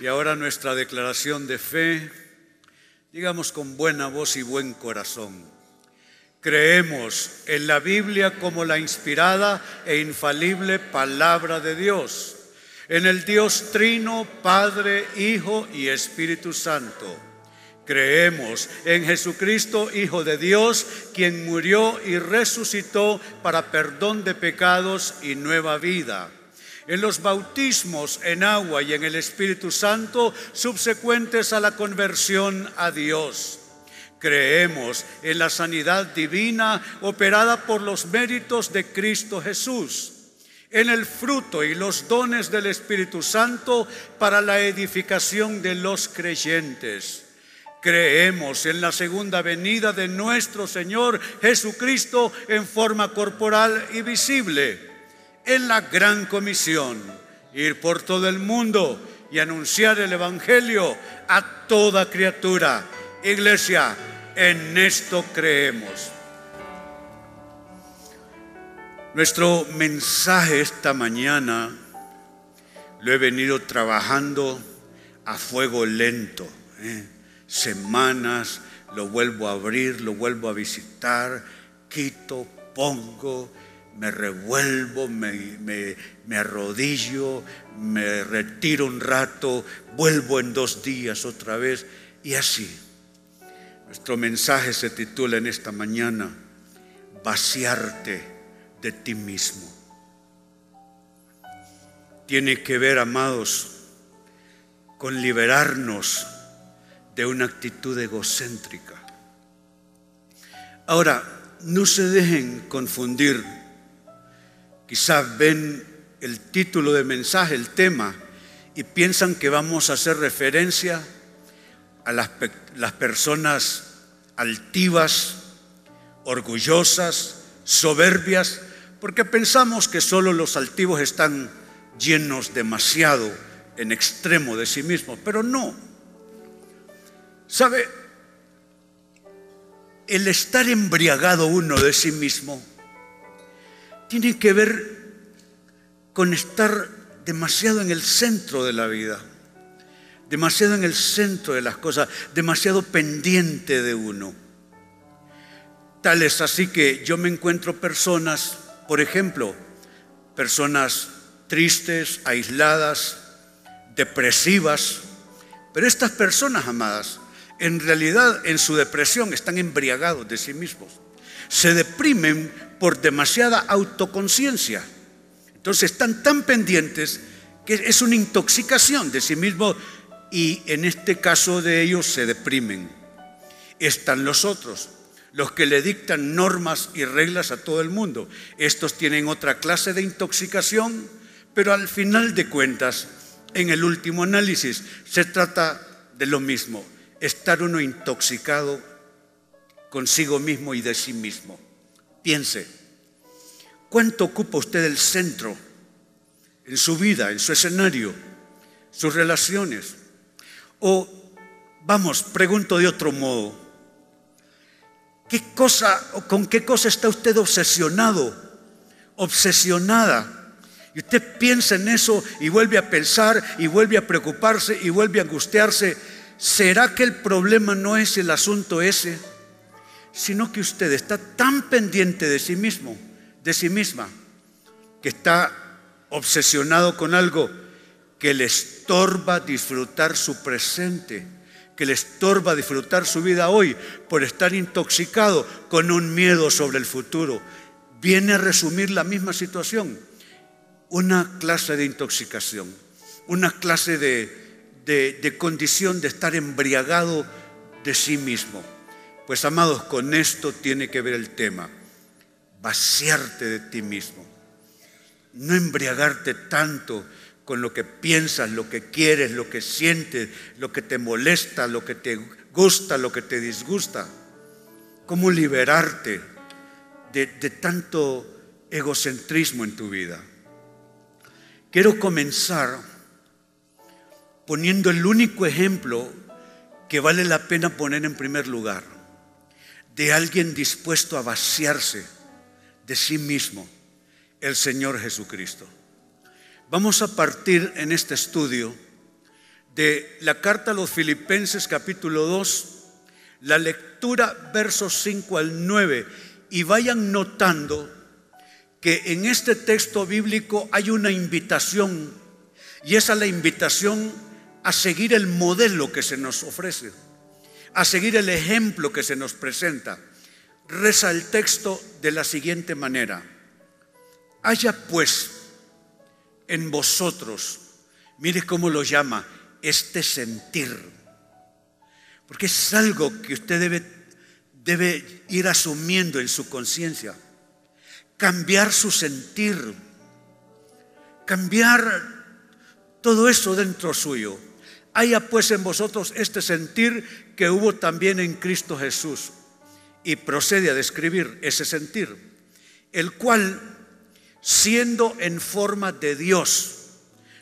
Y ahora nuestra declaración de fe, digamos con buena voz y buen corazón. Creemos en la Biblia como la inspirada e infalible palabra de Dios, en el Dios Trino, Padre, Hijo y Espíritu Santo. Creemos en Jesucristo, Hijo de Dios, quien murió y resucitó para perdón de pecados y nueva vida en los bautismos en agua y en el Espíritu Santo subsecuentes a la conversión a Dios. Creemos en la sanidad divina operada por los méritos de Cristo Jesús, en el fruto y los dones del Espíritu Santo para la edificación de los creyentes. Creemos en la segunda venida de nuestro Señor Jesucristo en forma corporal y visible en la gran comisión, ir por todo el mundo y anunciar el Evangelio a toda criatura. Iglesia, en esto creemos. Nuestro mensaje esta mañana lo he venido trabajando a fuego lento. ¿eh? Semanas, lo vuelvo a abrir, lo vuelvo a visitar, quito, pongo, me revuelvo, me, arrodillo, me retiro un rato, vuelvo en dos días otra vez y así. Nuestro mensaje se titula en esta mañana, vaciarte de ti mismo. Tiene que ver, amados, con liberarnos de una actitud egocéntrica. Ahora, no se dejen confundir Quizás ven el título del mensaje, el tema, y piensan que vamos a hacer referencia a las, las personas altivas, orgullosas, soberbias, porque pensamos que solo los altivos están llenos demasiado en extremo de sí mismos, pero no. ¿Sabe? El estar embriagado uno de sí mismo tiene que ver con estar demasiado en el centro de la vida, demasiado en el centro de las cosas, demasiado pendiente de uno. Tal es así que yo me encuentro personas, por ejemplo, personas tristes, aisladas, depresivas, pero estas personas, amadas, en realidad en su depresión están embriagados de sí mismos. Se deprimen por demasiada autoconciencia. Entonces están tan pendientes que es una intoxicación de sí mismo y en este caso de ellos se deprimen. Están los otros, los que le dictan normas y reglas a todo el mundo. Estos tienen otra clase de intoxicación, pero al final de cuentas, en el último análisis, se trata de lo mismo, estar uno intoxicado consigo mismo y de sí mismo. Piense, ¿cuánto ocupa usted el centro en su vida, en su escenario, sus relaciones? O, vamos, pregunto de otro modo, ¿qué cosa o con qué cosa está usted obsesionado, obsesionada? Y usted piensa en eso y vuelve a pensar y vuelve a preocuparse y vuelve a angustiarse. ¿Será que el problema no es el asunto ese? Sino que usted está tan pendiente de sí mismo, de sí misma, que está obsesionado con algo que le estorba disfrutar su presente, que le estorba disfrutar su vida hoy por estar intoxicado con un miedo sobre el futuro. Viene a resumir la misma situación, una clase de intoxicación, una clase de, condición de estar embriagado de sí mismo. Pues amados, con esto tiene que ver el tema, vaciarte de ti mismo, no embriagarte tanto con lo que piensas, lo que quieres, lo que sientes, lo que te molesta, lo que te gusta, lo que te disgusta. ¿Cómo liberarte de, de tanto egocentrismo en tu vida? Quiero comenzar poniendo el único ejemplo que vale la pena poner en primer lugar, de alguien dispuesto a vaciarse de sí mismo, el Señor Jesucristo. Vamos a partir en este estudio de la carta a los Filipenses capítulo 2, la lectura versos 5 al 9, y vayan notando que en este texto bíblico hay una invitación, y esa es la invitación a seguir el modelo que se nos ofrece, a seguir el ejemplo que se nos presenta. Reza el texto de la siguiente manera. Haya pues en vosotros, mire cómo lo llama, este sentir. Porque es algo que usted debe, debe ir asumiendo en su conciencia. Cambiar su sentir. Cambiar todo eso dentro suyo. Haya pues en vosotros este sentir que hubo también en Cristo Jesús. Y procede a describir ese sentir, el cual, siendo en forma de Dios,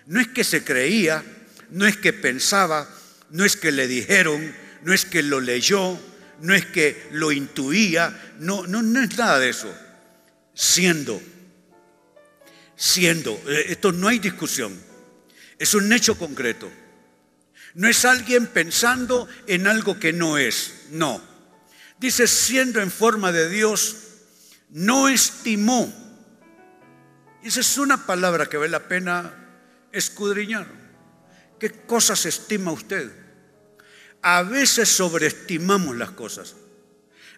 no es que se creía, no es que pensaba, no es que le dijeron, no es que lo leyó, no es que lo intuía, no, no, no es nada de eso. Siendo, siendo, eh, esto no hay discusión, es un hecho concreto. No es alguien pensando en algo que no es, no. Dice, siendo en forma de Dios, no estimó. Esa es una palabra que vale la pena escudriñar. ¿Qué cosas estima usted? A veces sobreestimamos las cosas.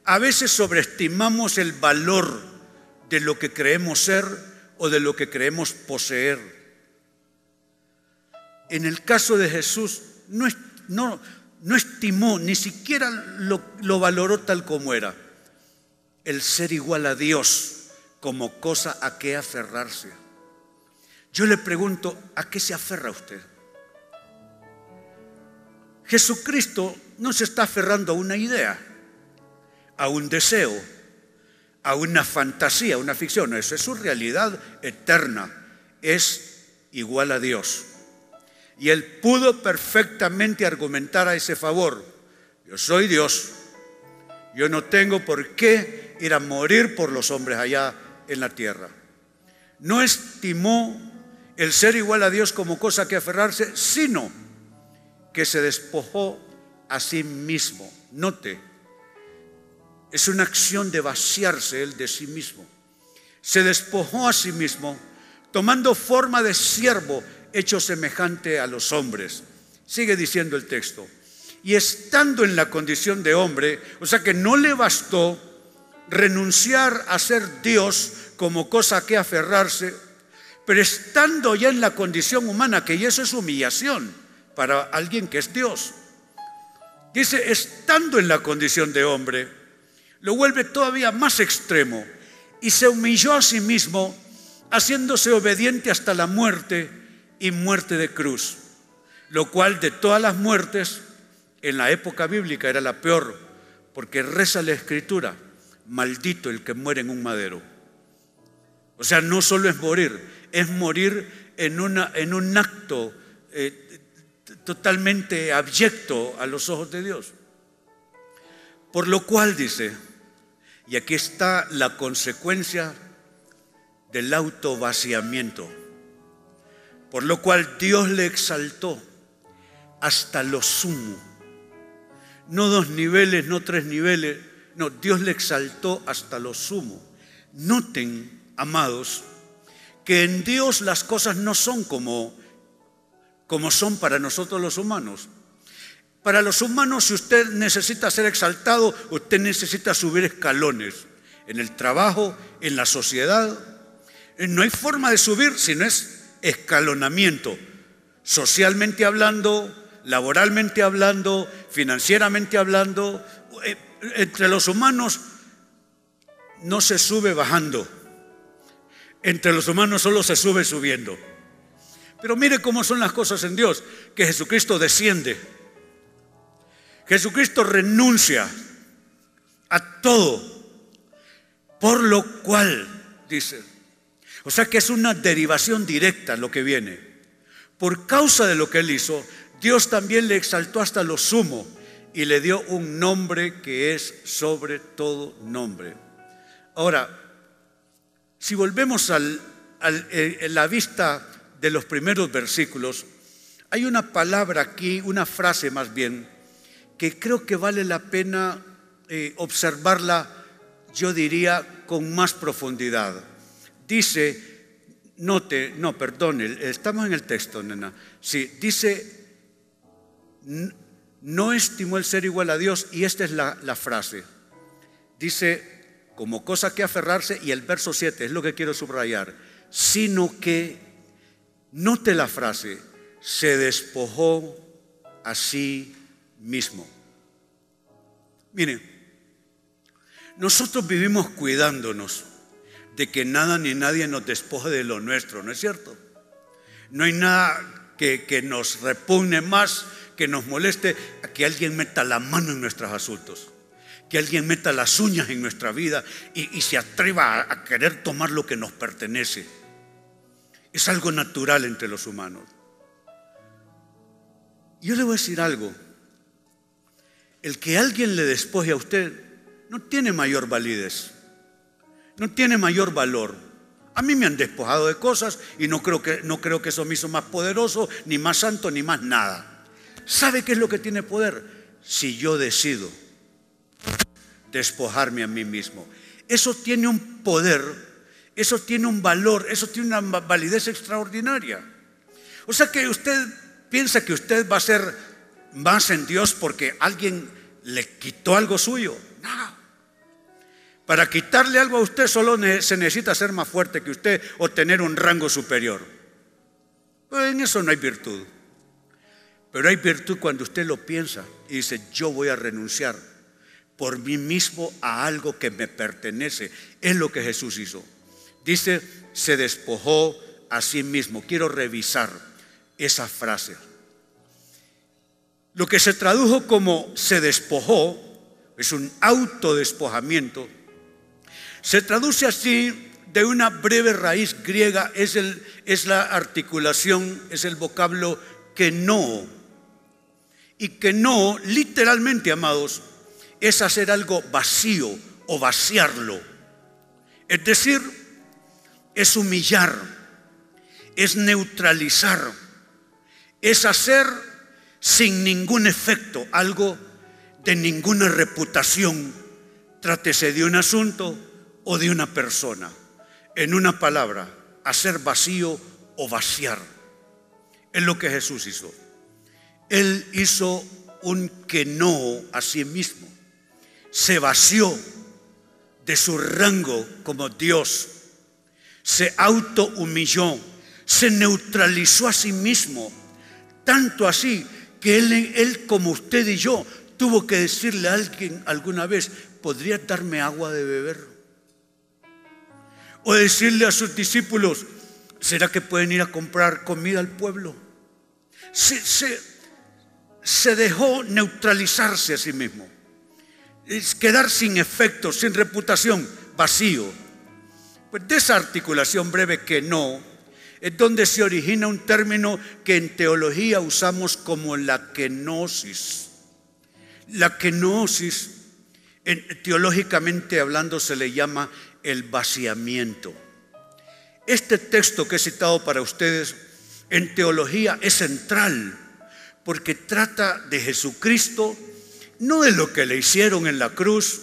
A veces sobreestimamos el valor de lo que creemos ser o de lo que creemos poseer. En el caso de Jesús, no, no, no estimó, ni siquiera lo, lo valoró tal como era. El ser igual a Dios como cosa a que aferrarse. Yo le pregunto, ¿a qué se aferra usted? Jesucristo no se está aferrando a una idea, a un deseo, a una fantasía, a una ficción. Eso es su realidad eterna. Es igual a Dios. Y él pudo perfectamente argumentar a ese favor. Yo soy Dios. Yo no tengo por qué ir a morir por los hombres allá en la tierra. No estimó el ser igual a Dios como cosa que aferrarse, sino que se despojó a sí mismo. Note, es una acción de vaciarse él de sí mismo. Se despojó a sí mismo, tomando forma de siervo hecho semejante a los hombres. Sigue diciendo el texto. Y estando en la condición de hombre, o sea que no le bastó renunciar a ser Dios como cosa que aferrarse, pero estando ya en la condición humana, que eso es humillación para alguien que es Dios. Dice, estando en la condición de hombre, lo vuelve todavía más extremo y se humilló a sí mismo, haciéndose obediente hasta la muerte y muerte de cruz, lo cual de todas las muertes en la época bíblica era la peor, porque reza la escritura, maldito el que muere en un madero. O sea, no solo es morir, es morir en, una, en un acto eh, totalmente abyecto a los ojos de Dios. Por lo cual dice, y aquí está la consecuencia del autovaciamiento por lo cual Dios le exaltó hasta lo sumo. No dos niveles, no tres niveles, no, Dios le exaltó hasta lo sumo. Noten, amados, que en Dios las cosas no son como, como son para nosotros los humanos. Para los humanos, si usted necesita ser exaltado, usted necesita subir escalones en el trabajo, en la sociedad. No hay forma de subir si no es escalonamiento, socialmente hablando, laboralmente hablando, financieramente hablando. Eh, entre los humanos no se sube bajando, entre los humanos solo se sube subiendo. Pero mire cómo son las cosas en Dios, que Jesucristo desciende. Jesucristo renuncia a todo, por lo cual, dice, o sea que es una derivación directa lo que viene. Por causa de lo que él hizo, Dios también le exaltó hasta lo sumo y le dio un nombre que es sobre todo nombre. Ahora, si volvemos a eh, la vista de los primeros versículos, hay una palabra aquí, una frase más bien, que creo que vale la pena eh, observarla, yo diría, con más profundidad. Dice, note, no, perdone, estamos en el texto, nena. Sí, dice, no estimó el ser igual a Dios, y esta es la, la frase. Dice, como cosa que aferrarse, y el verso 7 es lo que quiero subrayar, sino que, note la frase, se despojó a sí mismo. Mire, nosotros vivimos cuidándonos de que nada ni nadie nos despoje de lo nuestro, ¿no es cierto? No hay nada que, que nos repugne más, que nos moleste, a que alguien meta la mano en nuestros asuntos, que alguien meta las uñas en nuestra vida y, se atreva a, a querer tomar lo que nos pertenece. Es algo natural entre los humanos. Yo le voy a decir algo. El que alguien le despoje a usted no tiene mayor validez, no tiene mayor valor. A mí me han despojado de cosas y no creo que, no creo que eso me hizo más poderoso, ni más santo, ni más nada. ¿Sabe qué es lo que tiene poder? Si yo decido despojarme a mí mismo. Eso tiene un poder, eso tiene un valor, eso tiene una validez extraordinaria. O sea que usted piensa que usted va a ser más en Dios porque alguien le quitó algo suyo. No. Para quitarle algo a usted solo se necesita ser más fuerte que usted o tener un rango superior. Pues en eso no hay virtud. Pero hay virtud cuando usted lo piensa y dice, yo voy a renunciar por mí mismo a algo que me pertenece. Es lo que Jesús hizo. Dice, se despojó a sí mismo. Quiero revisar esa frase. Lo que se tradujo como se despojó es un autodespojamiento se traduce así de una breve raíz griega, es, el, es la articulación, es el vocablo que no. Y que no, literalmente, amados, es hacer algo vacío o vaciarlo. Es decir, es humillar, es neutralizar, es hacer sin ningún efecto algo de ninguna reputación. Trátese de un asunto o de una persona. En una palabra, hacer vacío o vaciar. Es lo que Jesús hizo. Él hizo un que no a sí mismo. Se vació de su rango como Dios. Se autohumilló. Se neutralizó a sí mismo. Tanto así que él, él como usted y yo tuvo que decirle a alguien alguna vez, ¿podría darme agua de beber? O decirle a sus discípulos, ¿será que pueden ir a comprar comida al pueblo? Se, dejó neutralizarse a sí mismo. Es quedar sin efecto, sin reputación, vacío. Pues de esa articulación breve que no, es donde se origina un término que en teología usamos como la kenosis. La kenosis, teológicamente hablando, se le llama el vaciamiento. Este texto que he citado para ustedes en teología es central porque trata de Jesucristo, no de lo que le hicieron en la cruz,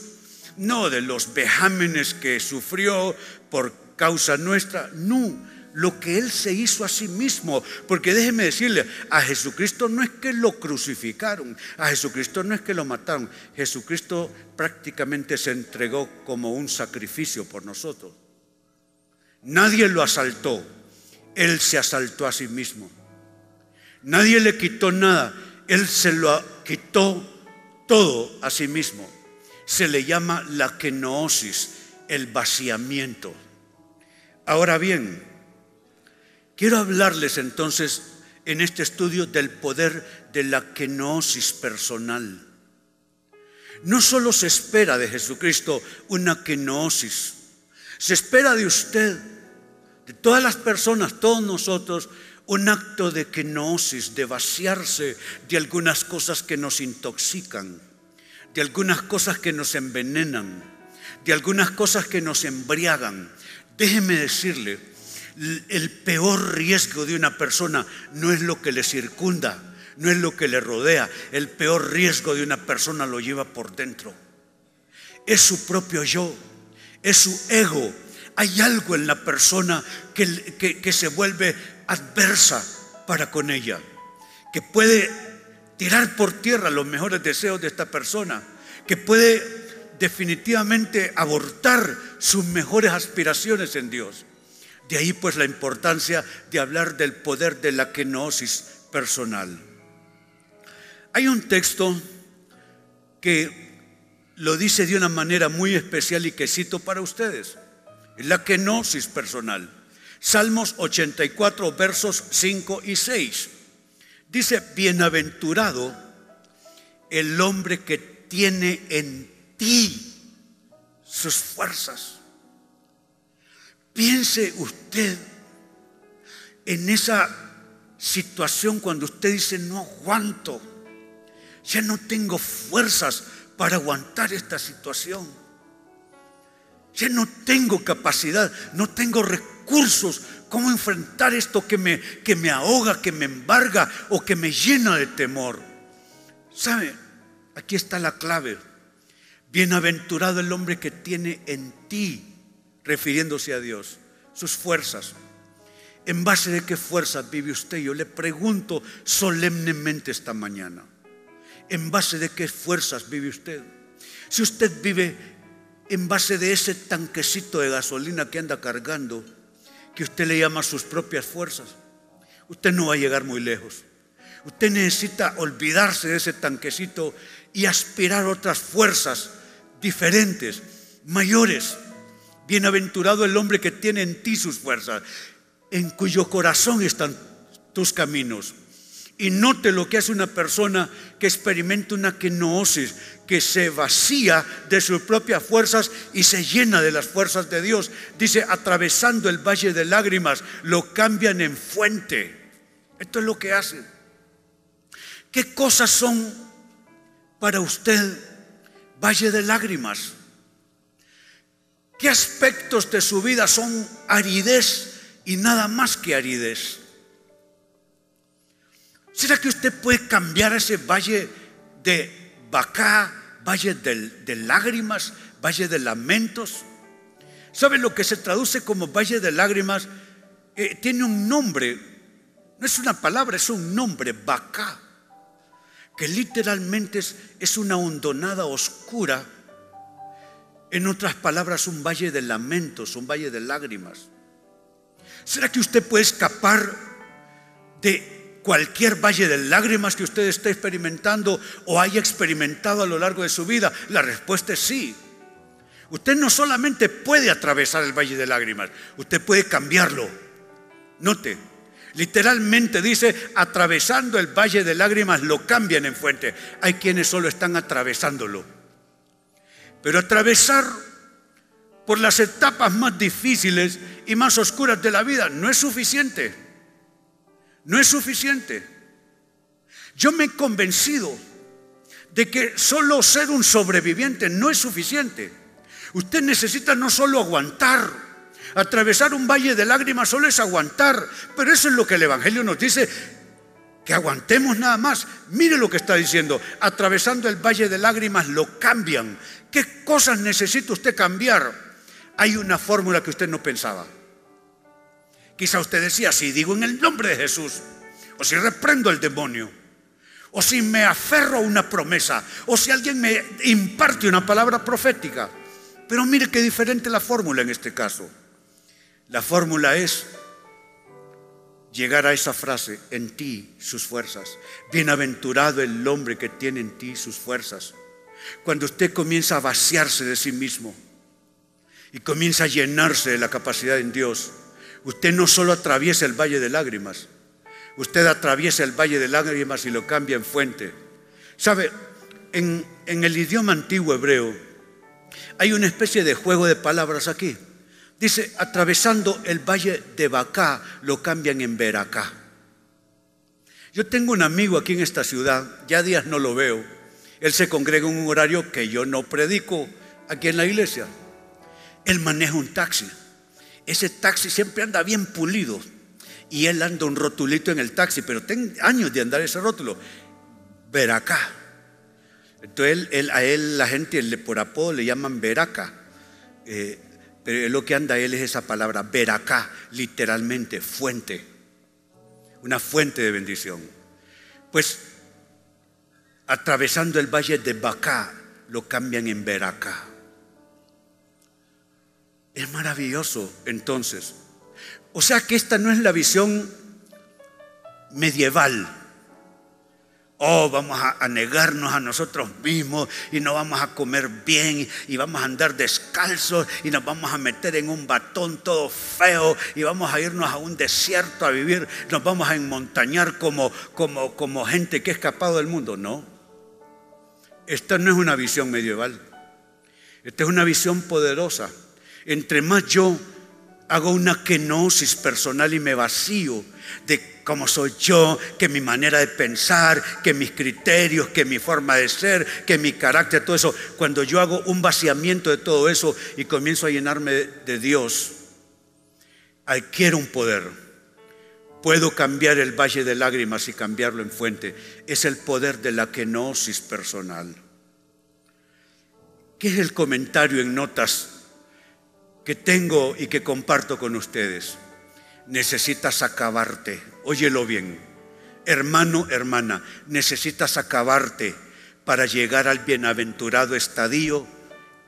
no de los vejámenes que sufrió por causa nuestra, no, lo que Él se hizo a sí mismo. Porque déjeme decirle, a Jesucristo no es que lo crucificaron, a Jesucristo no es que lo mataron, Jesucristo prácticamente se entregó como un sacrificio por nosotros. Nadie lo asaltó, Él se asaltó a sí mismo. Nadie le quitó nada, Él se lo quitó todo a sí mismo. Se le llama la kenosis, el vaciamiento. Ahora bien, Quiero hablarles entonces en este estudio del poder de la kenosis personal. No solo se espera de Jesucristo una kenosis, se espera de usted, de todas las personas, todos nosotros, un acto de kenosis, de vaciarse de algunas cosas que nos intoxican, de algunas cosas que nos envenenan, de algunas cosas que nos embriagan. Déjeme decirle, el peor riesgo de una persona no es lo que le circunda, no es lo que le rodea. El peor riesgo de una persona lo lleva por dentro. Es su propio yo, es su ego. Hay algo en la persona que, que se vuelve adversa para con ella, que puede tirar por tierra los mejores deseos de esta persona, que puede definitivamente abortar sus mejores aspiraciones en Dios. De ahí pues la importancia de hablar del poder de la kenosis personal. Hay un texto que lo dice de una manera muy especial y que cito para ustedes. La kenosis personal. Salmos 84, versos 5 y 6. Dice, bienaventurado el hombre que tiene en ti sus fuerzas. Piense usted en esa situación cuando usted dice, no aguanto, ya no tengo fuerzas para aguantar esta situación. Ya no tengo capacidad, no tengo recursos. ¿Cómo enfrentar esto que me, que me ahoga, que me embarga o que me llena de temor? ¿Sabe? Aquí está la clave. Bienaventurado el hombre que tiene en ti refiriéndose a Dios, sus fuerzas. ¿En base de qué fuerzas vive usted? Yo le pregunto solemnemente esta mañana. ¿En base de qué fuerzas vive usted? Si usted vive en base de ese tanquecito de gasolina que anda cargando, que usted le llama sus propias fuerzas, usted no va a llegar muy lejos. Usted necesita olvidarse de ese tanquecito y aspirar otras fuerzas diferentes, mayores, Bienaventurado el hombre que tiene en ti sus fuerzas, en cuyo corazón están tus caminos. Y note lo que hace una persona que experimenta una kenosis, que se vacía de sus propias fuerzas y se llena de las fuerzas de Dios. Dice, atravesando el valle de lágrimas, lo cambian en fuente. Esto es lo que hace. ¿Qué cosas son para usted valle de lágrimas? ¿Qué aspectos de su vida son aridez y nada más que aridez? ¿Será que usted puede cambiar ese valle de Bacá, valle de, lágrimas, valle de lamentos? ¿Sabe lo que se traduce como valle de lágrimas? Eh, tiene un nombre, no es una palabra, es un nombre, Bacá, que literalmente es, es una hondonada oscura en otras palabras, un valle de lamentos, un valle de lágrimas. ¿Será que usted puede escapar de cualquier valle de lágrimas que usted esté experimentando o haya experimentado a lo largo de su vida? La respuesta es sí. Usted no solamente puede atravesar el valle de lágrimas, usted puede cambiarlo. Note, literalmente dice, atravesando el valle de lágrimas lo cambian en fuente. Hay quienes solo están atravesándolo. Pero atravesar por las etapas más difíciles y más oscuras de la vida no es suficiente. No es suficiente. Yo me he convencido de que solo ser un sobreviviente no es suficiente. Usted necesita no solo aguantar, atravesar un valle de lágrimas solo es aguantar, pero eso es lo que el Evangelio nos dice, que aguantemos nada más. Mire lo que está diciendo, atravesando el valle de lágrimas lo cambian, ¿Qué cosas necesita usted cambiar? Hay una fórmula que usted no pensaba. Quizá usted decía, si digo en el nombre de Jesús, o si reprendo al demonio, o si me aferro a una promesa, o si alguien me imparte una palabra profética. Pero mire qué diferente la fórmula en este caso. La fórmula es llegar a esa frase, en ti sus fuerzas. Bienaventurado el hombre que tiene en ti sus fuerzas. Cuando usted comienza a vaciarse de sí mismo y comienza a llenarse de la capacidad en Dios, Usted no solo atraviesa el valle de lágrimas, usted atraviesa el valle de lágrimas y lo cambia en fuente. ¿Sabe? En, el idioma antiguo hebreo hay una especie de juego de palabras aquí. Dice, atravesando el valle de Bacá, lo cambian en Beracá. Yo tengo un amigo aquí en esta ciudad, ya días no lo veo. Él se congrega en un horario que yo no predico aquí en la iglesia. Él maneja un taxi. Ese taxi siempre anda bien pulido. Y él anda un rotulito en el taxi, pero tengo años de andar ese rótulo. Veracá. Entonces a él la gente por apodo le llaman Veraca. Eh, pero lo que anda él es esa palabra, Veracá, literalmente, fuente. Una fuente de bendición. Pues atravesando el valle de Bacá, lo cambian en Veracá. Es maravilloso entonces. O sea que esta no es la visión medieval. Oh, vamos a, negarnos a nosotros mismos y no vamos a comer bien y vamos a andar descalzos y nos vamos a meter en un batón todo feo y vamos a irnos a un desierto a vivir, nos vamos a enmontañar como, como, como gente que ha escapado del mundo. No, esta no es una visión medieval, esta es una visión poderosa. Entre más yo hago una kenosis personal y me vacío de cómo soy yo, que mi manera de pensar, que mis criterios, que mi forma de ser, que mi carácter, todo eso. Cuando yo hago un vaciamiento de todo eso y comienzo a llenarme de Dios, adquiero un poder. Puedo cambiar el valle de lágrimas y cambiarlo en fuente. Es el poder de la kenosis personal. ¿Qué es el comentario en notas que tengo y que comparto con ustedes. Necesitas acabarte, óyelo bien. Hermano, hermana, necesitas acabarte para llegar al bienaventurado estadio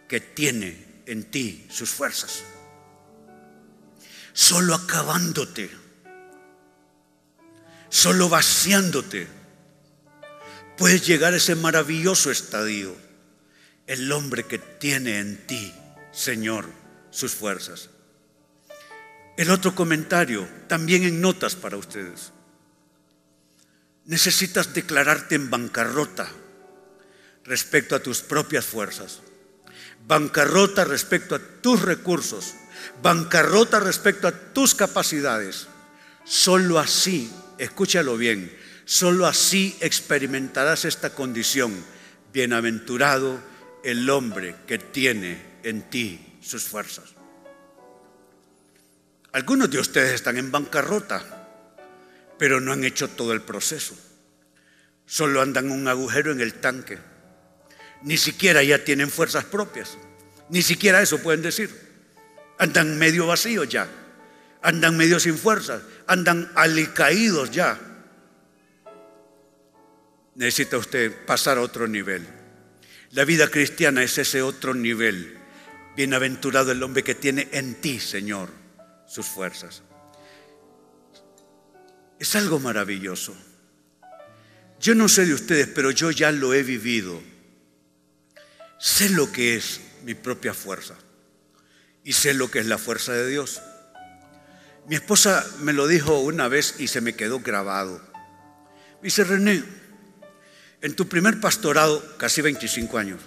que tiene en ti sus fuerzas. Solo acabándote, solo vaciándote, puedes llegar a ese maravilloso estadio, el hombre que tiene en ti, Señor sus fuerzas. El otro comentario, también en notas para ustedes. Necesitas declararte en bancarrota respecto a tus propias fuerzas. Bancarrota respecto a tus recursos. Bancarrota respecto a tus capacidades. Solo así, escúchalo bien, solo así experimentarás esta condición. Bienaventurado el hombre que tiene en ti sus fuerzas. Algunos de ustedes están en bancarrota, pero no han hecho todo el proceso. Solo andan un agujero en el tanque. Ni siquiera ya tienen fuerzas propias. Ni siquiera eso pueden decir. Andan medio vacíos ya. Andan medio sin fuerzas. Andan alicaídos ya. Necesita usted pasar a otro nivel. La vida cristiana es ese otro nivel Bienaventurado el hombre que tiene en ti, Señor, sus fuerzas. Es algo maravilloso. Yo no sé de ustedes, pero yo ya lo he vivido. Sé lo que es mi propia fuerza y sé lo que es la fuerza de Dios. Mi esposa me lo dijo una vez y se me quedó grabado. Me dice, René, en tu primer pastorado, casi 25 años,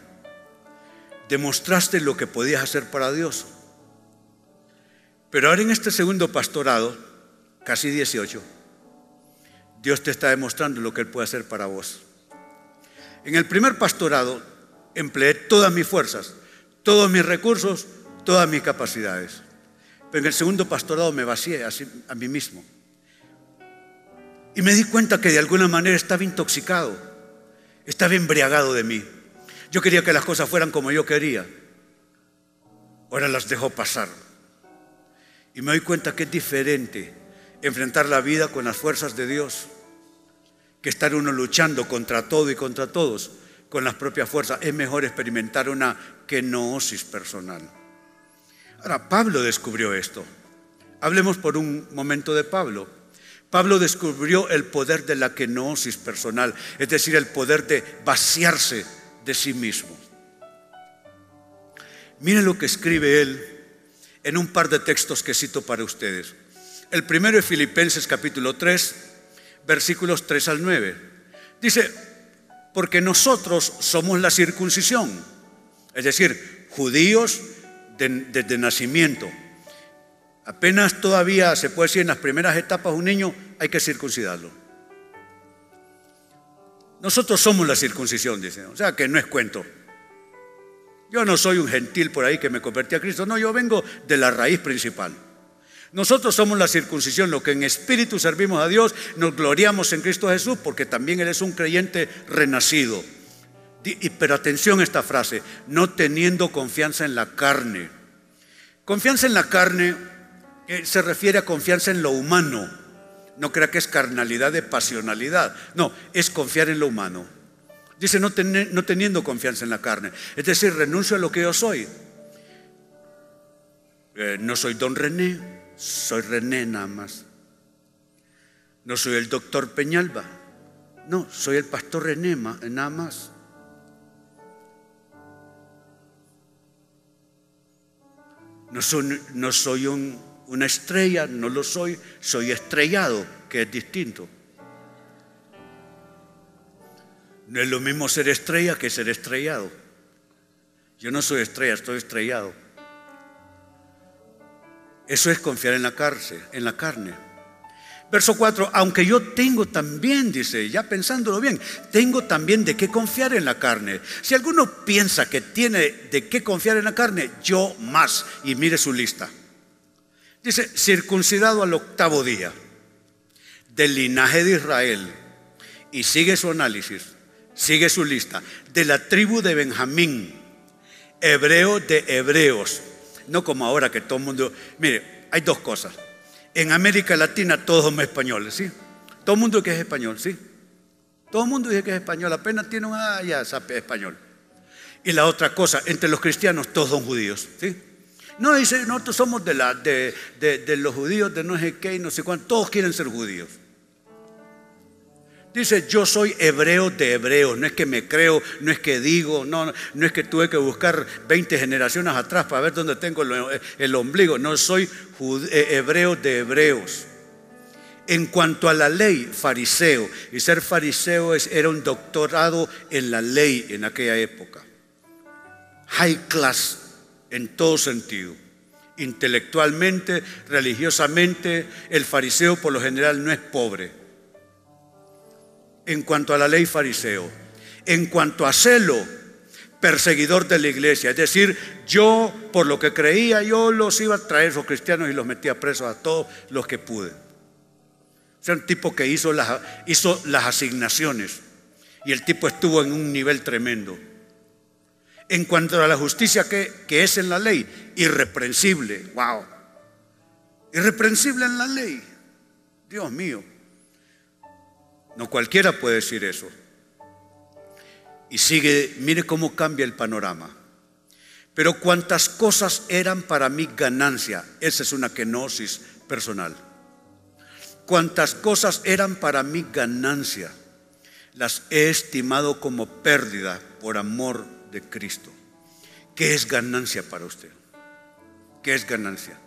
demostraste lo que podías hacer para Dios. Pero ahora en este segundo pastorado, casi 18, Dios te está demostrando lo que Él puede hacer para vos. En el primer pastorado empleé todas mis fuerzas, todos mis recursos, todas mis capacidades. Pero en el segundo pastorado me vacié a mí mismo. Y me di cuenta que de alguna manera estaba intoxicado, estaba embriagado de mí. Yo quería que las cosas fueran como yo quería. Ahora las dejo pasar. Y me doy cuenta que es diferente enfrentar la vida con las fuerzas de Dios que estar uno luchando contra todo y contra todos con las propias fuerzas. Es mejor experimentar una kenosis personal. Ahora, Pablo descubrió esto. Hablemos por un momento de Pablo. Pablo descubrió el poder de la kenosis personal, es decir, el poder de vaciarse de sí mismo. Miren lo que escribe él en un par de textos que cito para ustedes. El primero es Filipenses capítulo 3, versículos 3 al 9. Dice, porque nosotros somos la circuncisión, es decir, judíos desde nacimiento. Apenas todavía se puede decir en las primeras etapas un niño hay que circuncidarlo. Nosotros somos la circuncisión, dice, o sea que no es cuento. Yo no soy un gentil por ahí que me convertí a Cristo, no, yo vengo de la raíz principal. Nosotros somos la circuncisión, lo que en espíritu servimos a Dios, nos gloriamos en Cristo Jesús porque también Él es un creyente renacido. Pero atención a esta frase, no teniendo confianza en la carne. Confianza en la carne eh, se refiere a confianza en lo humano. No crea que es carnalidad de pasionalidad. No, es confiar en lo humano. Dice no, teniendo confianza en la carne. Es decir, renuncio a lo que yo soy. Eh, no soy don René, soy René nada más. No soy el doctor Peñalba. No, soy el pastor René nada más. No soy, no soy una estrella, no lo soy, soy estrellado, que es distinto. No es lo mismo ser estrella que ser estrellado. Yo no soy estrella, estoy estrellado. Eso es confiar en la cárcel, en la carne. Verso 4, aunque yo tengo también, dice, ya pensándolo bien, tengo también de qué confiar en la carne. Si alguno piensa que tiene de qué confiar en la carne, yo más. Y mire su lista. Dice, circuncidado al octavo día, del linaje de Israel. Y sigue su análisis. Sigue su lista. De la tribu de Benjamín, hebreo de hebreos. No como ahora que todo el mundo... Mire, hay dos cosas. En América Latina todos somos españoles, ¿sí? Todo el mundo que es español, ¿sí? Todo el mundo dice que es español, apenas tiene un... Ah, ya, sabe español. Y la otra cosa, entre los cristianos todos son judíos, ¿sí? No dice, nosotros somos de, los judíos, de no sé qué y no sé cuánto, todos quieren ser judíos. Dice, yo soy hebreo de hebreos, no es que me creo, no es que digo, no, no es que tuve que buscar 20 generaciones atrás para ver dónde tengo el, ombligo, no, soy eh, hebreo de hebreos. En cuanto a la ley, fariseo, y ser fariseo era un doctorado en la ley en aquella época. High class en todo sentido. Intelectualmente, religiosamente, el fariseo por lo general no es pobre en cuanto a la ley fariseo. En cuanto a celo, perseguidor de la iglesia. Es decir, yo por lo que creía, yo los iba a traer los cristianos y los metía presos a todos los que pude. O sea, un tipo que hizo las, hizo las asignaciones y el tipo estuvo en un nivel tremendo. En cuanto a la justicia que, que es en la ley, irreprensible. Wow. Irreprensible en la ley. Dios mío. No cualquiera puede decir eso. Y sigue, mire cómo cambia el panorama. Pero cuántas cosas eran para mí ganancia, esa es una kenosis personal. Cuántas cosas eran para mí ganancia, las he estimado como pérdida por amor de Cristo. ¿Qué es ganancia para usted? ¿Qué es ganancia?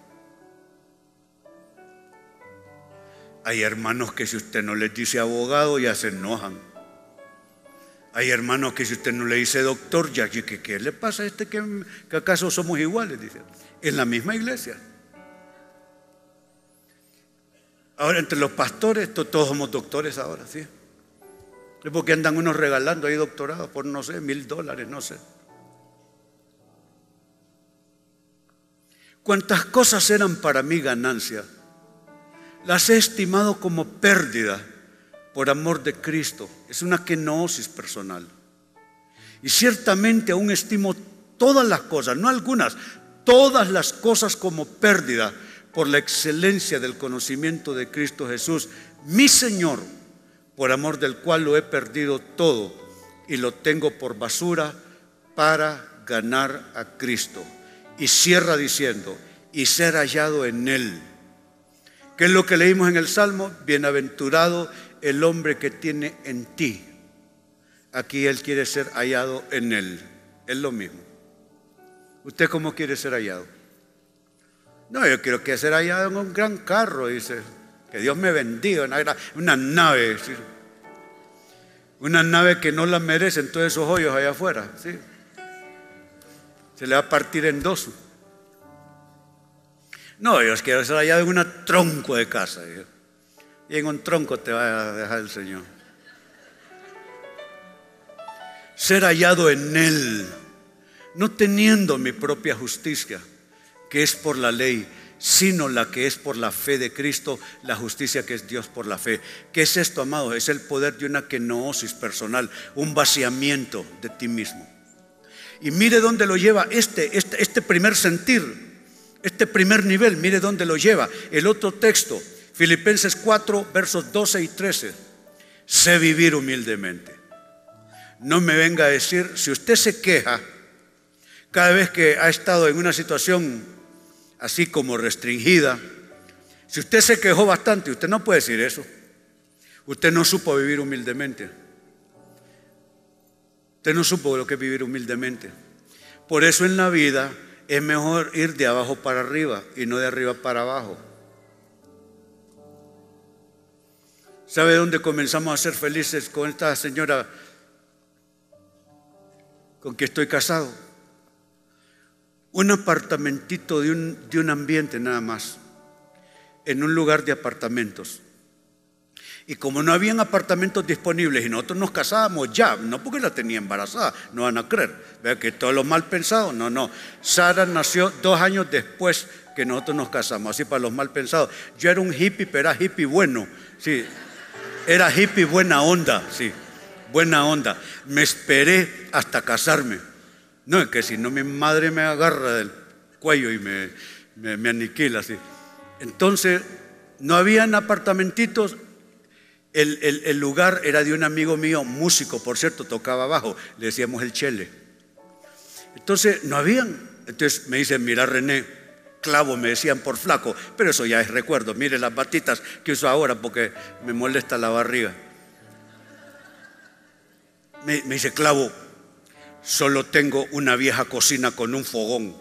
Hay hermanos que si usted no les dice abogado ya se enojan. Hay hermanos que si usted no le dice doctor, ya que ¿qué le pasa a este que, acaso somos iguales? Dice, en la misma iglesia. Ahora entre los pastores, todos somos doctores ahora, ¿sí? Es porque andan unos regalando ahí doctorados por no sé, mil dólares, no sé. ¿Cuántas cosas eran para mí ganancia? Las he estimado como pérdida por amor de Cristo. Es una kenosis personal. Y ciertamente aún estimo todas las cosas, no algunas, todas las cosas como pérdida por la excelencia del conocimiento de Cristo Jesús, mi Señor, por amor del cual lo he perdido todo y lo tengo por basura para ganar a Cristo. Y cierra diciendo, y ser hallado en Él ¿Qué es lo que leímos en el Salmo? Bienaventurado el hombre que tiene en ti. Aquí Él quiere ser hallado en Él. Es lo mismo. ¿Usted cómo quiere ser hallado? No, yo quiero que ser allá en un gran carro, dice. Que Dios me bendiga, una, una nave. Una nave que no la merecen todos esos hoyos allá afuera. ¿sí? Se le va a partir en dos. No, yo quiero ser allá en un tronco de casa. Y en un tronco te va a dejar el Señor. Ser hallado en Él, no teniendo mi propia justicia, que es por la ley, sino la que es por la fe de Cristo, la justicia que es Dios por la fe. ¿Qué es esto, amado? Es el poder de una kenosis personal, un vaciamiento de ti mismo. Y mire dónde lo lleva este, este, este primer sentir, este primer nivel, mire dónde lo lleva. El otro texto, Filipenses 4, versos 12 y 13. Sé vivir humildemente. No me venga a decir, si usted se queja cada vez que ha estado en una situación así como restringida, si usted se quejó bastante, usted no puede decir eso. Usted no supo vivir humildemente. Usted no supo lo que es vivir humildemente. Por eso en la vida es mejor ir de abajo para arriba y no de arriba para abajo. ¿Sabe dónde comenzamos a ser felices con esta señora con que estoy casado? Un apartamentito de un, de un ambiente nada más, en un lugar de apartamentos. Y como no habían apartamentos disponibles y nosotros nos casábamos ya, no porque la tenía embarazada, no van a creer. Vean que todo lo mal pensado, no, no. Sara nació dos años después que nosotros nos casamos, así para los mal pensados. Yo era un hippie, pero era hippie bueno, sí. Era hippie buena onda, sí, buena onda. Me esperé hasta casarme. No, es que si no mi madre me agarra del cuello y me, me, aniquila así. Entonces, no habían apartamentitos el, el, lugar era de un amigo mío, músico, por cierto, tocaba abajo, le decíamos el chele. Entonces, no habían. Entonces me dicen, mira René, clavo me decían por flaco, pero eso ya es recuerdo. Mire las batitas que uso ahora porque me molesta la barriga. Me, me dice, clavo, solo tengo una vieja cocina con un fogón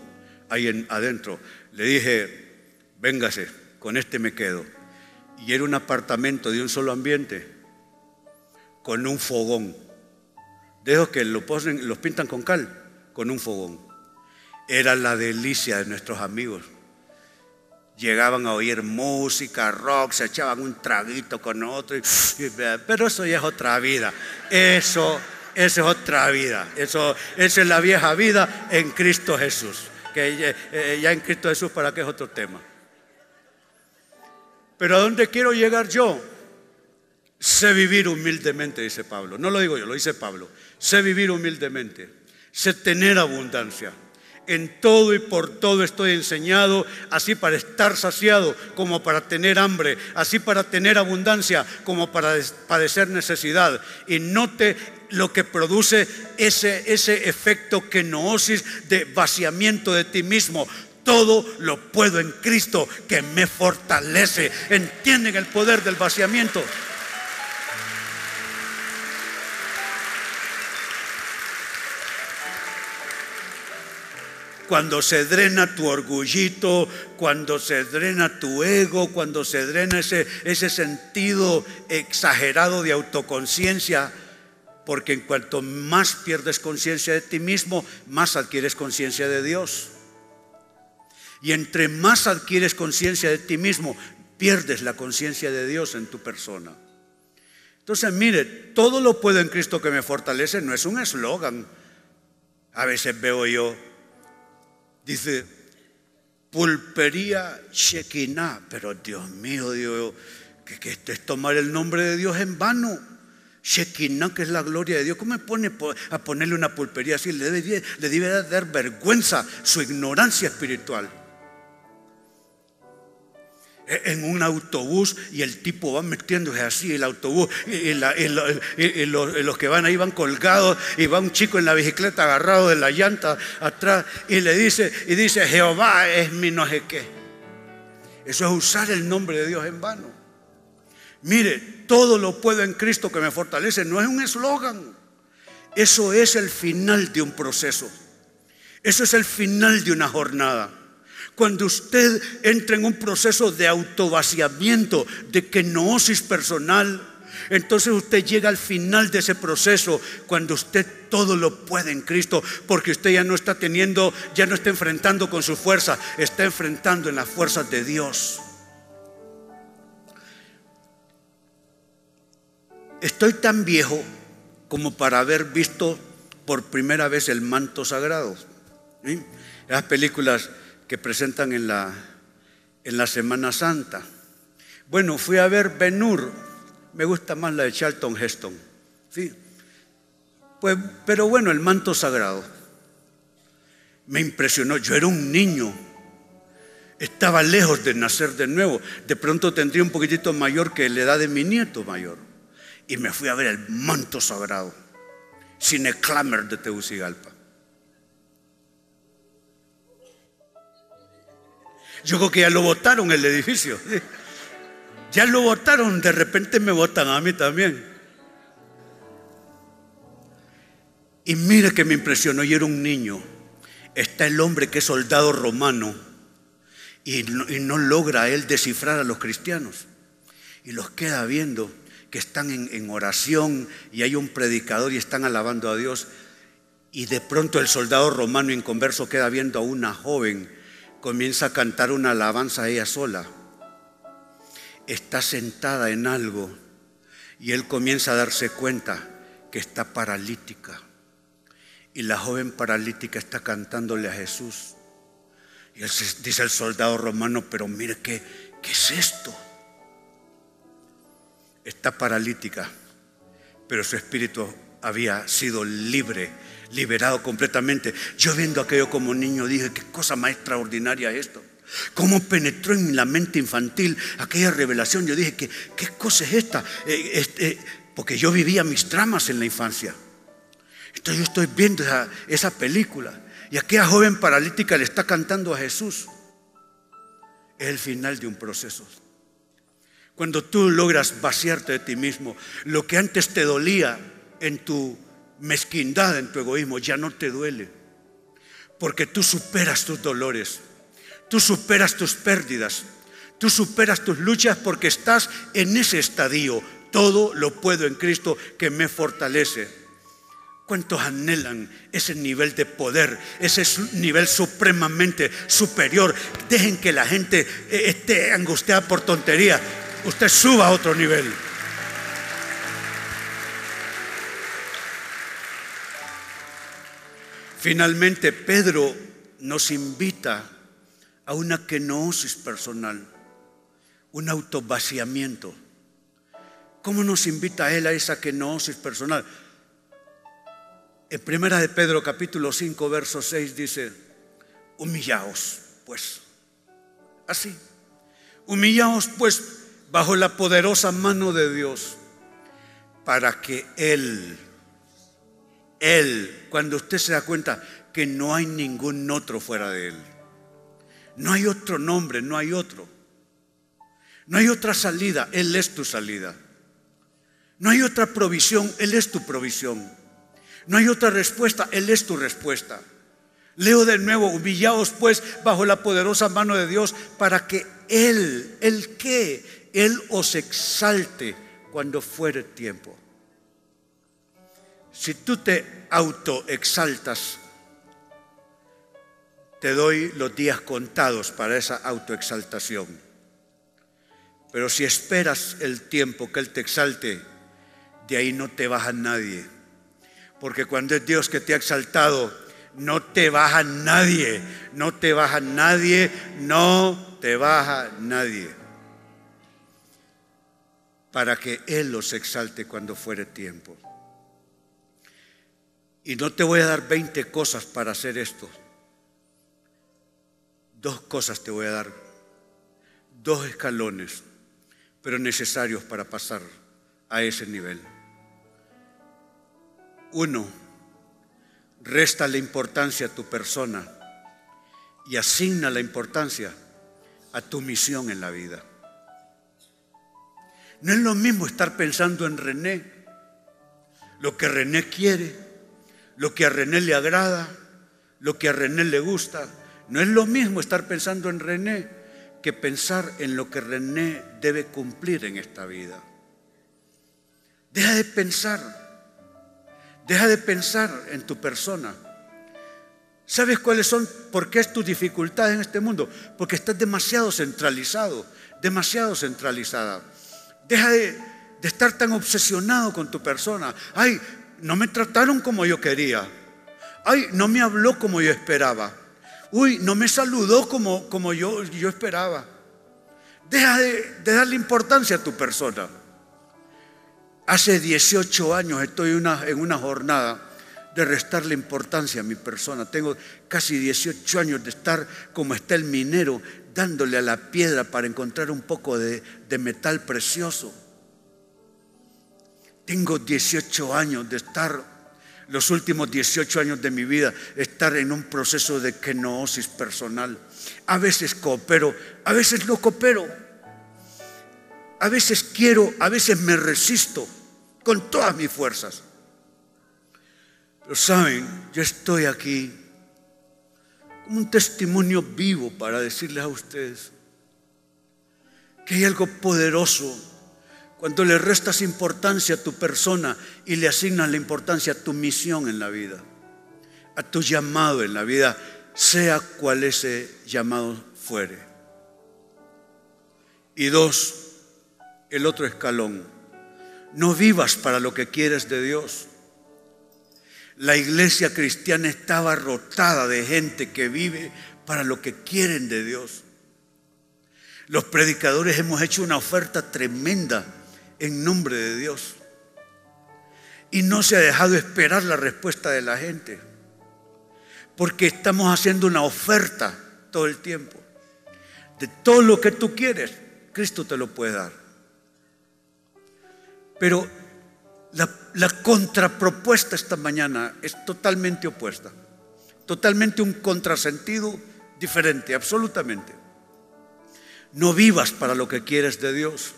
ahí en, adentro. Le dije, véngase, con este me quedo y era un apartamento de un solo ambiente con un fogón. De que lo los pintan con cal, con un fogón. Era la delicia de nuestros amigos. Llegaban a oír música, rock, se echaban un traguito con otro. pero eso ya es otra vida. Eso, eso es otra vida. Eso, eso es la vieja vida en Cristo Jesús. Que eh, ya en Cristo Jesús, ¿para qué es otro tema? Pero ¿a dónde quiero llegar yo? Sé vivir humildemente, dice Pablo. No lo digo yo, lo dice Pablo. Sé vivir humildemente. Sé tener abundancia. En todo y por todo estoy enseñado, así para estar saciado como para tener hambre, así para tener abundancia como para padecer necesidad. Y note lo que produce ese, ese efecto kenosis de vaciamiento de ti mismo. Todo lo puedo en Cristo que me fortalece. ¿Entienden el poder del vaciamiento? Cuando se drena tu orgullito, cuando se drena tu ego, cuando se drena ese, ese sentido exagerado de autoconciencia, porque en cuanto más pierdes conciencia de ti mismo, más adquieres conciencia de Dios. Y entre más adquieres conciencia de ti mismo, pierdes la conciencia de Dios en tu persona. Entonces, mire, todo lo puedo en Cristo que me fortalece, no es un eslogan. A veces veo yo, dice, pulpería Shekinah, pero Dios mío, Dios, que, que esto es tomar el nombre de Dios en vano. Shekinah, que es la gloria de Dios. ¿Cómo me pone a ponerle una pulpería así? Le debe, le debe dar vergüenza su ignorancia espiritual. E-, en un autobús y el tipo va metiéndose así el autobús y, los, que van ahí van colgados y va un chico en la bicicleta agarrado de la llanta atrás y le dice y dice Jehová es mi no sé qué eso es usar el nombre de Dios en vano. Mire todo lo puedo en Cristo que me fortalece no es un eslogan. Eso es el final de un proceso. Eso es el final de una jornada Cuando usted entra en un proceso de autovaciamiento, de kenosis personal, entonces usted llega al final de ese proceso cuando usted todo lo puede en Cristo, porque usted ya no está teniendo, ya no está enfrentando con su fuerza, está enfrentando en las fuerzas de Dios. Estoy tan viejo como para haber visto por primera vez el manto sagrado. Las películas que presentan en la, en la Semana Santa. Bueno, fui a ver Benur, me gusta más la de Charlton Heston. ¿sí? Pues, pero bueno, el manto sagrado me impresionó. Yo era un niño, estaba lejos de nacer de nuevo. De pronto tendría un poquitito mayor que la edad de mi nieto mayor. Y me fui a ver el manto sagrado, sin el clamer de Tegucigalpa. Yo creo que ya lo votaron el edificio. Ya lo votaron, de repente me votan a mí también. Y mire que me impresionó, y era un niño. Está el hombre que es soldado romano y no, y no logra él descifrar a los cristianos. Y los queda viendo que están en, en oración y hay un predicador y están alabando a Dios. Y de pronto el soldado romano inconverso queda viendo a una joven comienza a cantar una alabanza a ella sola. Está sentada en algo y él comienza a darse cuenta que está paralítica. Y la joven paralítica está cantándole a Jesús. Y él dice el soldado romano, pero mire, ¿qué, qué es esto? Está paralítica, pero su espíritu había sido libre liberado completamente. Yo viendo aquello como niño dije, qué cosa más extraordinaria esto. Cómo penetró en la mente infantil aquella revelación. Yo dije, ¿qué, qué cosa es esta? Eh, este, porque yo vivía mis tramas en la infancia. Entonces yo estoy viendo esa, esa película y aquella joven paralítica le está cantando a Jesús. Es el final de un proceso. Cuando tú logras vaciarte de ti mismo, lo que antes te dolía en tu mezquindad en tu egoísmo ya no te duele. Porque tú superas tus dolores, tú superas tus pérdidas, tú superas tus luchas porque estás en ese estadio. Todo lo puedo en Cristo que me fortalece. ¿Cuántos anhelan ese nivel de poder, ese nivel supremamente superior? Dejen que la gente eh, esté angustiada por tontería. Usted suba a otro nivel. Finalmente, Pedro nos invita a una kenosis personal, un autovaciamiento. ¿Cómo nos invita él a esa kenosis personal? En primera de Pedro capítulo 5 verso 6 dice, humillaos pues, así, humillaos pues bajo la poderosa mano de Dios para que Él él, cuando usted se da cuenta que no hay ningún otro fuera de Él. No hay otro nombre, no hay otro. No hay otra salida, Él es tu salida. No hay otra provisión, Él es tu provisión. No hay otra respuesta, Él es tu respuesta. Leo de nuevo, humillaos pues bajo la poderosa mano de Dios para que Él, el que, Él os exalte cuando fuere tiempo. Si tú te autoexaltas, te doy los días contados para esa autoexaltación. Pero si esperas el tiempo que Él te exalte, de ahí no te baja nadie. Porque cuando es Dios que te ha exaltado, no te baja nadie, no te baja nadie, no te baja nadie. Para que Él los exalte cuando fuere tiempo. Y no te voy a dar 20 cosas para hacer esto. Dos cosas te voy a dar. Dos escalones, pero necesarios para pasar a ese nivel. Uno, resta la importancia a tu persona y asigna la importancia a tu misión en la vida. No es lo mismo estar pensando en René, lo que René quiere, lo que a René le agrada, lo que a René le gusta. No es lo mismo estar pensando en René que pensar en lo que René debe cumplir en esta vida. Deja de pensar, deja de pensar en tu persona. ¿Sabes cuáles son? ¿Por qué es tu dificultad en este mundo? Porque estás demasiado centralizado, demasiado centralizada. Deja de, de estar tan obsesionado con tu persona. Ay, no me trataron como yo quería. Ay, no me habló como yo esperaba. Uy, no me saludó como, como yo, yo esperaba. Deja de, darle importancia a tu persona. Hace 18 años estoy una, en una jornada de restarle importancia a mi persona. Tengo casi 18 años de estar como está el minero, dándole a la piedra para encontrar un poco de, de metal precioso. Tengo 18 años de estar los últimos 18 años de mi vida estar en un proceso de kenosis personal. A veces coopero, a veces no coopero. A veces quiero, a veces me resisto con todas mis fuerzas. Pero saben, yo estoy aquí como un testimonio vivo para decirles a ustedes que hay algo poderoso cuando le restas importancia a tu persona y le asignas la importancia a tu misión en la vida, a tu llamado en la vida, sea cual ese llamado fuere. Y dos, el otro escalón, no vivas para lo que quieres de Dios. La iglesia cristiana estaba rotada de gente que vive para lo que quieren de Dios. Los predicadores hemos hecho una oferta tremenda en nombre de Dios. Y no se ha dejado esperar la respuesta de la gente, porque estamos haciendo una oferta todo el tiempo. De todo lo que tú quieres, Cristo te lo puede dar. Pero la, la, contrapropuesta esta mañana es totalmente opuesta, totalmente un contrasentido diferente, absolutamente. No vivas para lo que quieres de Dios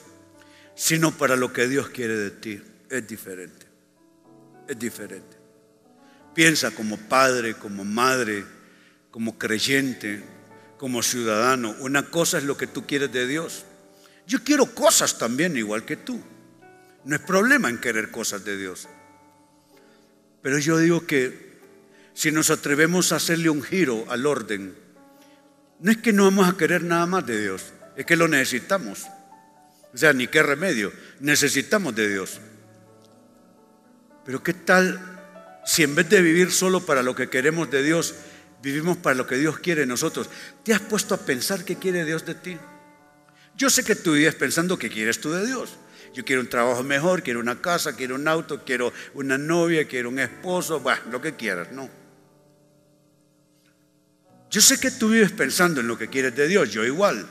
sino para lo que Dios quiere de ti. Es diferente. Es diferente. Piensa como padre, como madre, como creyente, como ciudadano. Una cosa es lo que tú quieres de Dios. Yo quiero cosas también igual que tú. No es problema en querer cosas de Dios. Pero yo digo que si nos atrevemos a hacerle un giro al orden, no es que no vamos a querer nada más de Dios, es que lo necesitamos. O sea, ni qué remedio. Necesitamos de Dios. Pero ¿qué tal si en vez de vivir solo para lo que queremos de Dios, vivimos para lo que Dios quiere de nosotros? ¿Te has puesto a pensar qué quiere Dios de ti? Yo sé que tú vives pensando qué quieres tú de Dios. Yo quiero un trabajo mejor, quiero una casa, quiero un auto, quiero una novia, quiero un esposo, bueno, lo que quieras, no. Yo sé que tú vives pensando en lo que quieres de Dios, yo igual.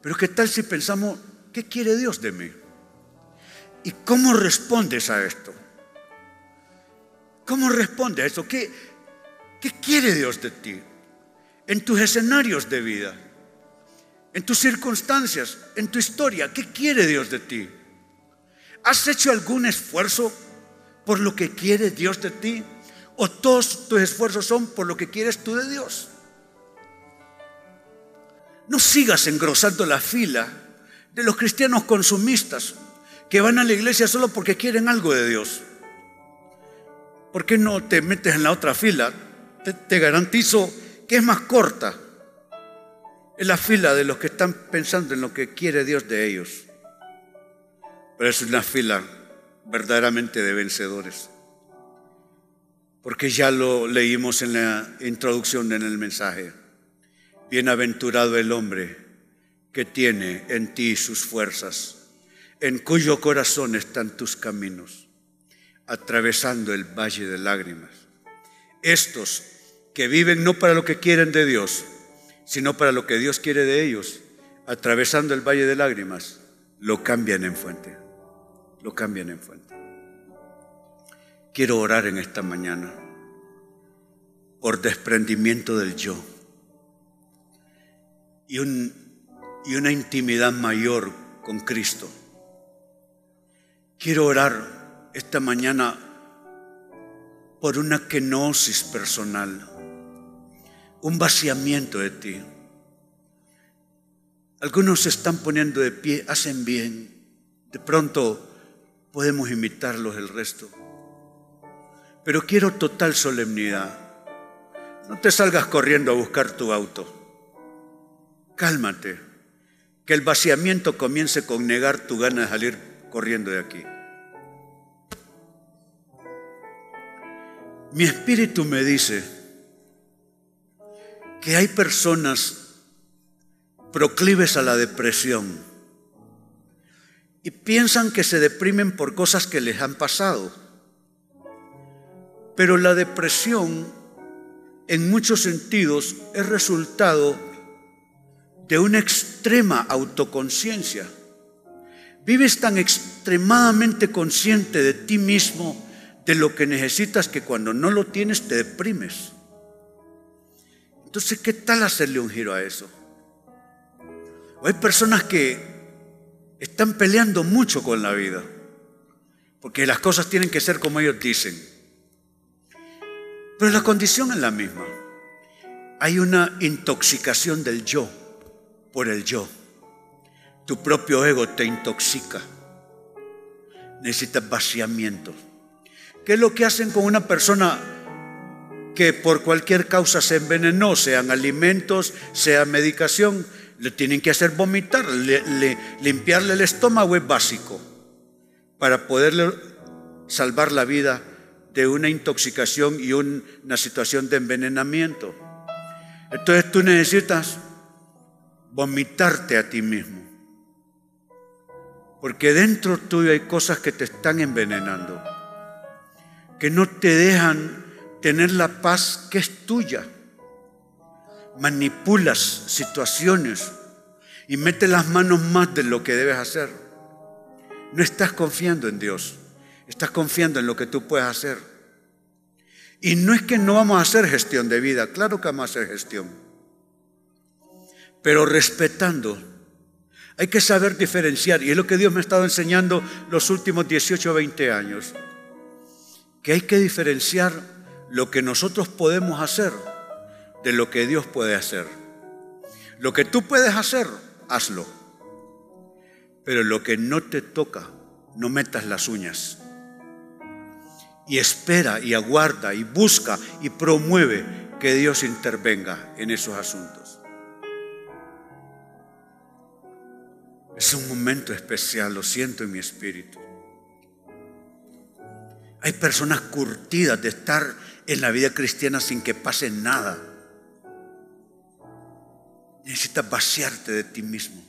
Pero ¿qué tal si pensamos, ¿qué quiere Dios de mí? ¿Y cómo respondes a esto? ¿Cómo responde a esto? ¿Qué, ¿Qué quiere Dios de ti? En tus escenarios de vida, en tus circunstancias, en tu historia, ¿qué quiere Dios de ti? ¿Has hecho algún esfuerzo por lo que quiere Dios de ti? ¿O todos tus esfuerzos son por lo que quieres tú de Dios? No sigas engrosando la fila de los cristianos consumistas que van a la iglesia solo porque quieren algo de Dios. ¿Por qué no te metes en la otra fila? Te, garantizo que es más corta. Es la fila de los que están pensando en lo que quiere Dios de ellos. Pero es una fila verdaderamente de vencedores. Porque ya lo leímos en la introducción en el mensaje. Bienaventurado el hombre que tiene en ti sus fuerzas, en cuyo corazón están tus caminos, atravesando el valle de lágrimas. Estos que viven no para lo que quieren de Dios, sino para lo que Dios quiere de ellos, atravesando el valle de lágrimas, lo cambian en fuente. Lo cambian en fuente. Quiero orar en esta mañana por desprendimiento del yo y, una intimidad mayor con Cristo. Quiero orar esta mañana por una kenosis personal, un vaciamiento de ti. Algunos se están poniendo de pie, hacen bien. De pronto podemos imitarlos el resto. Pero quiero total solemnidad. No te salgas corriendo a buscar tu auto. Cálmate. Que el vaciamiento comience con negar tu gana de salir corriendo de aquí. Mi espíritu me dice que hay personas proclives a la depresión y piensan que se deprimen por cosas que les han pasado. Pero la depresión en muchos sentidos es resultado de una extrema autoconciencia. Vives tan extremadamente consciente de ti mismo, de lo que necesitas, que cuando no lo tienes te deprimes. Entonces, ¿qué tal hacerle un giro a eso? hay personas que están peleando mucho con la vida, porque las cosas tienen que ser como ellos dicen. Pero la condición es la misma. Hay una intoxicación del yo por el yo. Tu propio ego te intoxica. Necesitas vaciamiento. ¿Qué es lo que hacen con una persona que por cualquier causa se envenenó, sean alimentos, sea medicación? Le tienen que hacer vomitar, limpiarle el estómago es básico para poderle salvar la vida de una intoxicación y una situación de envenenamiento. Entonces tú necesitas vomitarte a ti mismo. Porque dentro tuyo hay cosas que te están envenenando, que no te dejan tener la paz que es tuya. Manipulas situaciones y metes las manos más de lo que debes hacer. No estás confiando en Dios, estás confiando en lo que tú puedes hacer. Y no es que no vamos a hacer gestión de vida, claro que vamos a hacer gestión pero respetando. Hay que saber diferenciar, y es lo que Dios me ha estado enseñando los últimos 18 o 20 años, que hay que diferenciar lo que nosotros podemos hacer de lo que Dios puede hacer. Lo que tú puedes hacer, hazlo. Pero lo que no te toca, no metas las uñas. Y espera y aguarda y busca y promueve que Dios intervenga en esos asuntos. Es un momento especial, lo siento en mi espíritu. Hay personas curtidas de estar en la vida cristiana sin que pase nada. Necesitas vaciarte de ti mismo.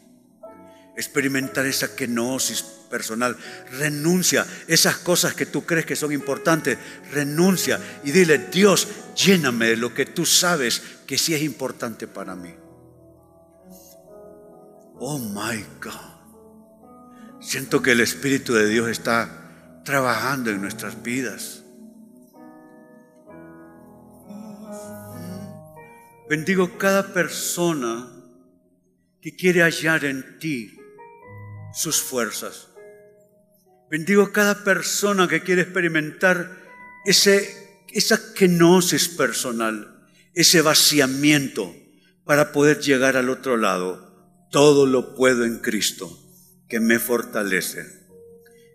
Experimentar esa kenosis personal. Renuncia esas cosas que tú crees que son importantes. Renuncia y dile, Dios, lléname de lo que tú sabes que sí es importante para mí. Oh my God. Siento que el Espíritu de Dios está trabajando en nuestras vidas. Bendigo cada persona que quiere hallar en ti sus fuerzas. Bendigo cada persona que quiere experimentar ese, esa kenosis personal, ese vaciamiento para poder llegar al otro lado todo lo puedo en Cristo que me fortalece.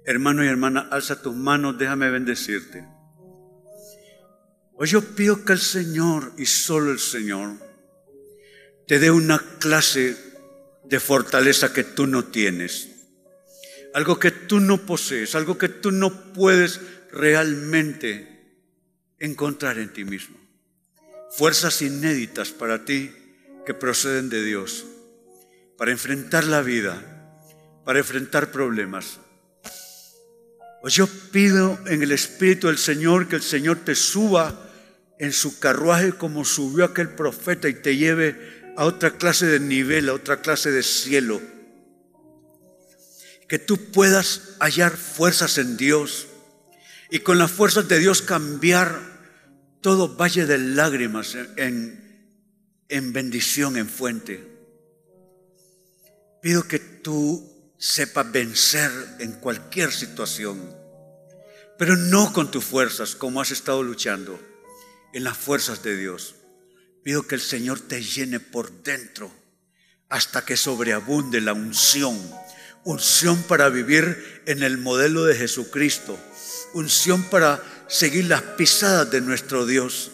Hermano y hermana, alza tus manos, déjame bendecirte. Hoy yo pido que el Señor y solo el Señor te dé una clase de fortaleza que tú no tienes. Algo que tú no posees, algo que tú no puedes realmente encontrar en ti mismo. Fuerzas inéditas para ti que proceden de Dios para enfrentar la vida, para enfrentar problemas. Pues yo pido en el Espíritu del Señor que el Señor te suba en su carruaje como subió aquel profeta y te lleve a otra clase de nivel, a otra clase de cielo. Que tú puedas hallar fuerzas en Dios y con las fuerzas de Dios cambiar todo valle de lágrimas en, en bendición, en fuente. Pido que tú sepas vencer en cualquier situación, pero no con tus fuerzas como has estado luchando, en las fuerzas de Dios. Pido que el Señor te llene por dentro hasta que sobreabunde la unción. Unción para vivir en el modelo de Jesucristo. Unción para seguir las pisadas de nuestro Dios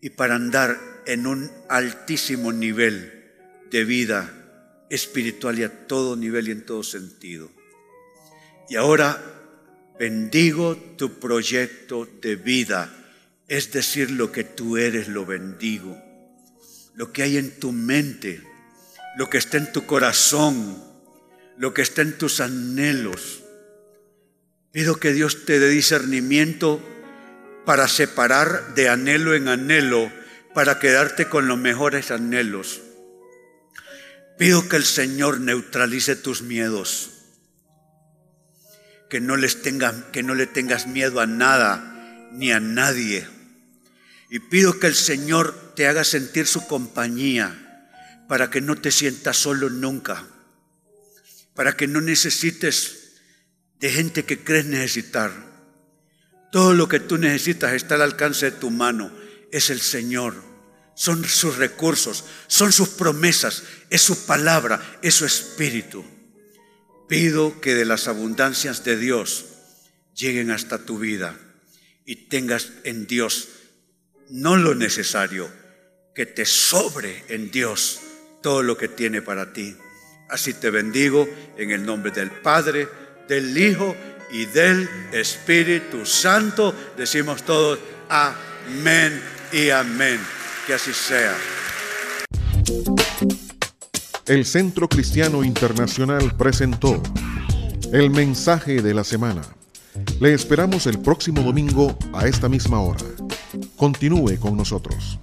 y para andar en un altísimo nivel de vida espiritual y a todo nivel y en todo sentido. Y ahora bendigo tu proyecto de vida, es decir, lo que tú eres lo bendigo, lo que hay en tu mente, lo que está en tu corazón, lo que está en tus anhelos. Pido que Dios te dé discernimiento para separar de anhelo en anhelo, para quedarte con los mejores anhelos. Pido que el Señor neutralice tus miedos, que no, les que no le tengas miedo a nada ni a nadie. Y pido que el Señor te haga sentir su compañía para que no te sientas solo nunca, para que no necesites de gente que crees necesitar. Todo lo que tú necesitas está al alcance de tu mano, es el Señor son sus recursos, son sus promesas, es su palabra, es su espíritu. Pido que de las abundancias de Dios lleguen hasta tu vida y tengas en Dios no lo necesario, que te sobre en Dios todo lo que tiene para ti. Así te bendigo en el nombre del Padre, del Hijo y del Espíritu Santo. Decimos todos amén y amén. Que así sea. El Centro Cristiano Internacional presentó el mensaje de la semana. Le esperamos el próximo domingo a esta misma hora. Continúe con nosotros.